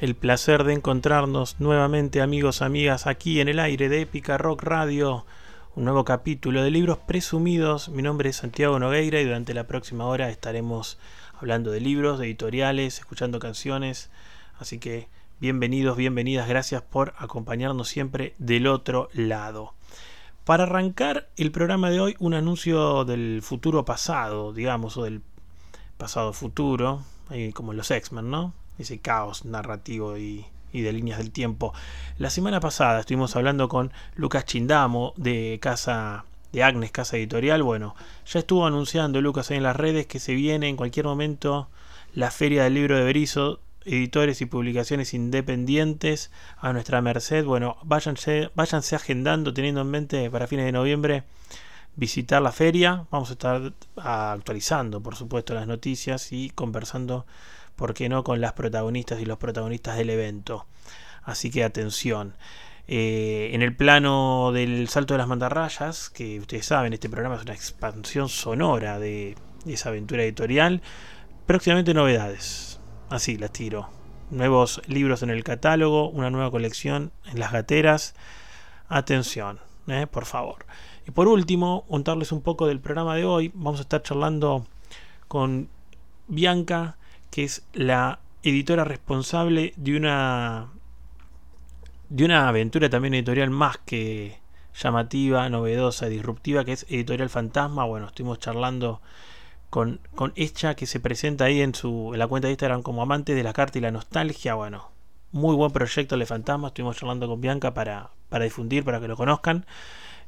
el placer de encontrarnos nuevamente amigos, amigas, aquí en el aire de Épica Rock Radio, un nuevo capítulo de libros presumidos. Mi nombre es Santiago Nogueira y durante la próxima hora estaremos hablando de libros, de editoriales, escuchando canciones. Así que bienvenidos, bienvenidas, gracias por acompañarnos siempre del otro lado. Para arrancar el programa de hoy, un anuncio del futuro pasado, digamos, o del pasado futuro, como los X-Men, ¿no? Ese caos narrativo y, de líneas del tiempo. La semana pasada estuvimos hablando con Lucas Chindamo de Casa de Agnes, Casa Editorial. Bueno, ya estuvo anunciando Lucas ahí en las redes que se viene en cualquier momento la Feria del Libro de Berizo, editores y publicaciones independientes a nuestra merced. Bueno, váyanse, váyanse agendando, teniendo en mente para fines de noviembre visitar la feria. Vamos a estar actualizando, por supuesto, las noticias y conversando ¿por qué no?, con las protagonistas y los protagonistas del evento. Así que atención. Eh, en el plano del salto de las mantarrayas, que ustedes saben, este programa es una expansión sonora de esa aventura editorial. Próximamente novedades. Así las tiro. Nuevos libros en el catálogo, una nueva colección en las gateras. Atención, eh, por favor. Y por último, contarles un poco del programa de hoy. Vamos a estar charlando con Bianca que es la editora responsable de una de una aventura también editorial más que llamativa, novedosa, disruptiva, que es Editorial Fantasma. Bueno, estuvimos charlando con, con ella que se presenta ahí en su en la cuenta de Instagram como amante de la carta y la nostalgia. Bueno, muy buen proyecto de Fantasma. Estuvimos charlando con Bianca para, para difundir, para que lo conozcan.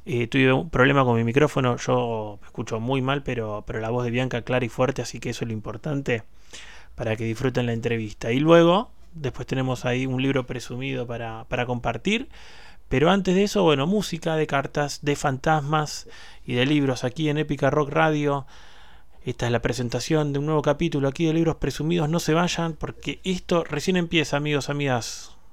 Eh, tuve un problema con mi micrófono, yo escucho muy mal, pero, pero la voz de Bianca clara y fuerte, así que eso es lo importante para que disfruten la entrevista. Y luego, después tenemos ahí un libro presumido para, para compartir. Pero antes de eso, bueno, música de cartas, de fantasmas y de libros aquí en Épica Rock Radio. Esta es la presentación de un nuevo capítulo aquí de libros presumidos. No se vayan porque esto recién empieza, amigos, amigas.